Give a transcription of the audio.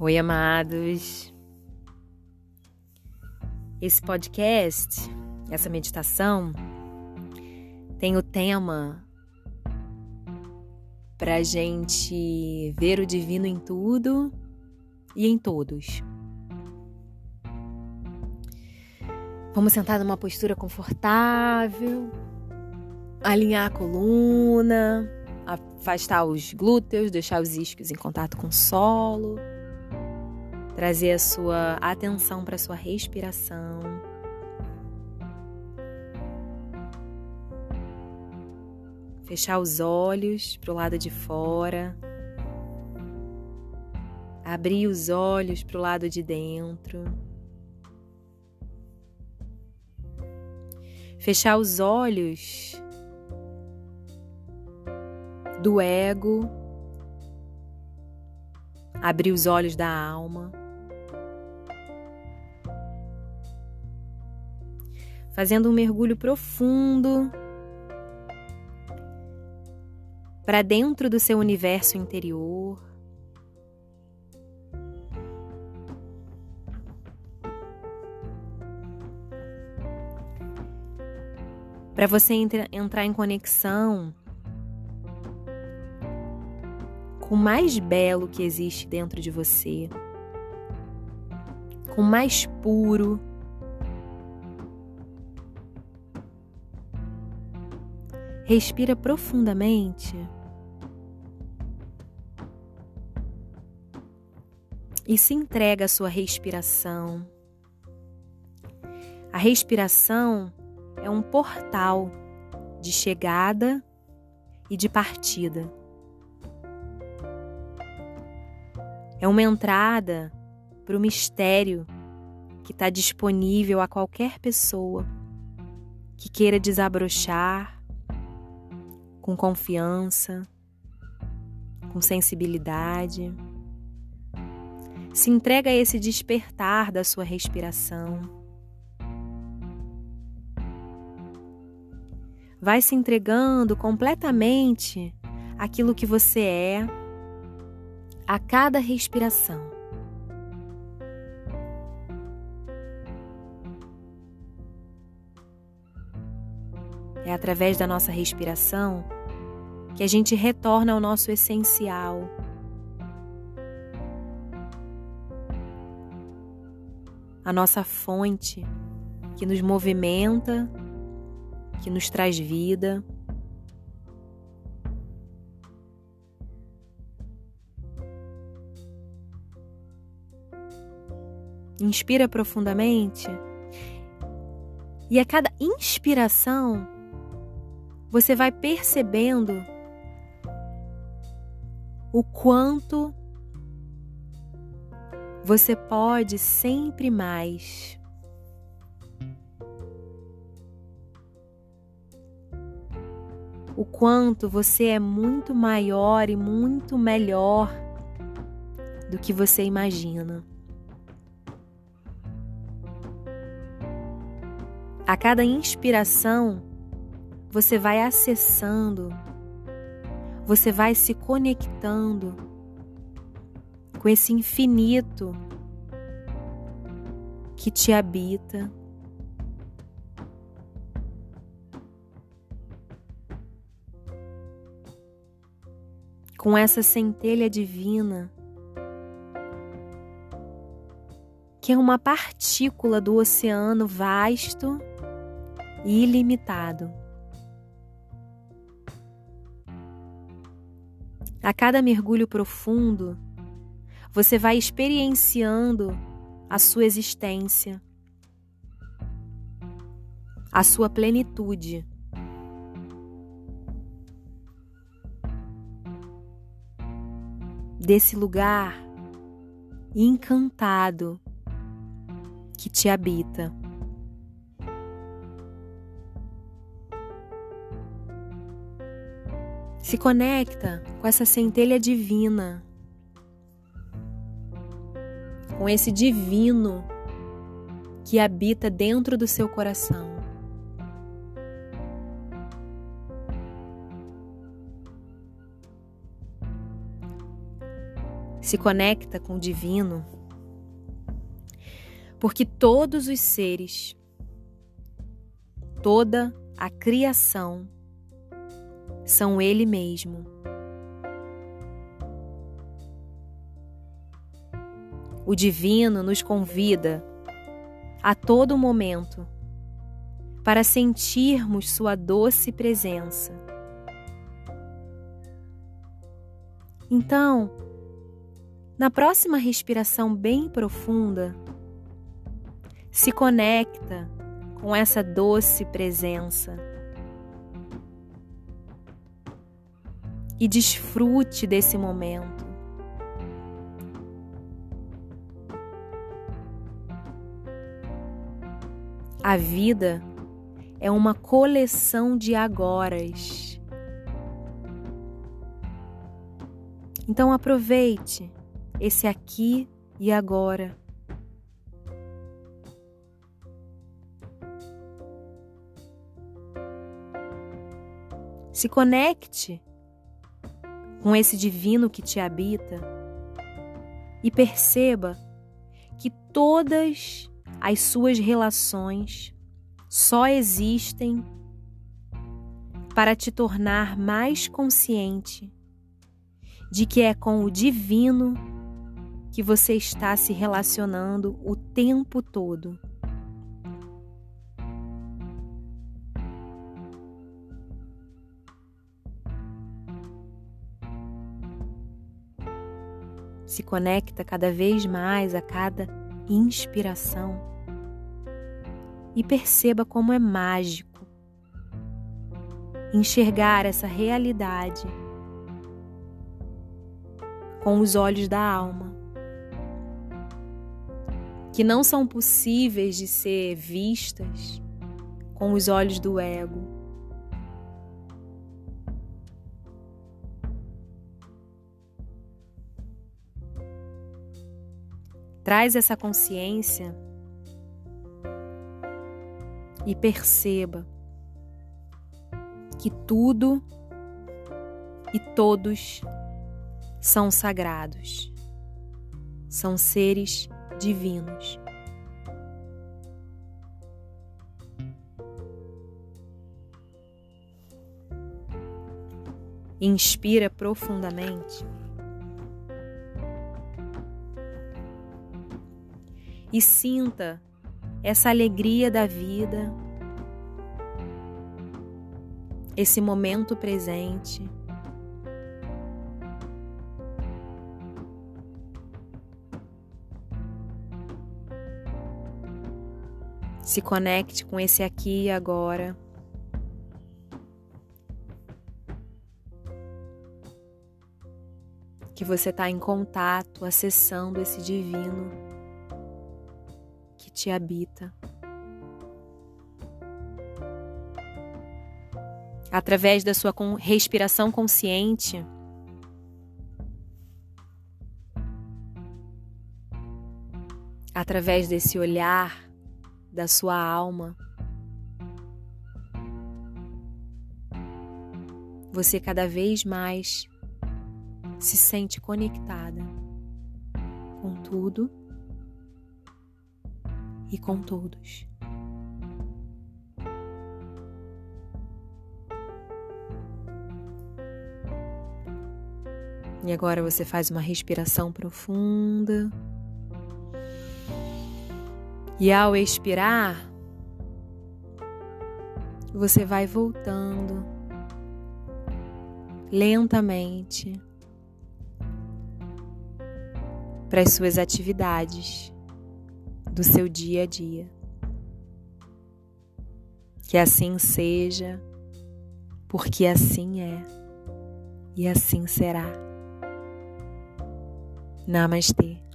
Oi, amados. Esse podcast, essa meditação, tem o tema para gente ver o divino em tudo e em todos. Vamos sentar numa postura confortável, alinhar a coluna, afastar os glúteos, deixar os isquios em contato com o solo trazer a sua atenção para a sua respiração. Fechar os olhos para o lado de fora. Abrir os olhos para o lado de dentro. Fechar os olhos do ego. Abrir os olhos da alma. Fazendo um mergulho profundo para dentro do seu universo interior. Para você entrar em conexão com o mais belo que existe dentro de você, com o mais puro, Respira profundamente. E se entrega à sua respiração. A respiração é um portal de chegada e de partida. É uma entrada para o mistério que está disponível a qualquer pessoa que queira desabrochar com confiança, com sensibilidade. Se entrega a esse despertar da sua respiração. Vai se entregando completamente aquilo que você é a cada respiração. É através da nossa respiração que a gente retorna ao nosso essencial. A nossa fonte que nos movimenta, que nos traz vida. Inspira profundamente e a cada inspiração você vai percebendo o quanto você pode sempre mais. O quanto você é muito maior e muito melhor do que você imagina. A cada inspiração, você vai acessando você vai se conectando com esse infinito que te habita. Com essa centelha divina, que é uma partícula do oceano vasto e ilimitado. A cada mergulho profundo, você vai experienciando a sua existência, a sua plenitude. Desse lugar encantado que te habita. Se conecta com essa centelha divina, com esse divino que habita dentro do seu coração. se conecta com o divino, porque todos os seres, toda a criação, são Ele mesmo. O divino nos convida a todo momento para sentirmos Sua doce presença. Então, na próxima respiração bem profunda, se conecta com essa doce presença e desfrute desse momento. A vida é uma coleção de agoras. Então aproveite esse aqui e agora. Se conecte com esse divino que te habita e perceba que todas as suas relações só existem para te tornar mais consciente de que é com o divino que você está se relacionando o tempo todo. Se conecta cada vez mais a cada inspiração e perceba como é mágico enxergar essa realidade com os olhos da alma, que não são possíveis de ser vistas com os olhos do ego. Traz essa consciência e perceba que tudo e todos são sagrados, são seres divinos. Inspira profundamente. E sinta essa alegria da vida, esse momento presente. Se conecte com esse aqui e agora. Que você está em contato, acessando esse divino te habita. Através da sua respiração consciente, através desse olhar da sua alma. Você cada vez mais se sente conectada com tudo e com todos. E agora você faz uma respiração profunda. E ao expirar, você vai voltando lentamente para as suas atividades do seu dia a dia. Que assim seja, porque assim é e assim será. Namastê.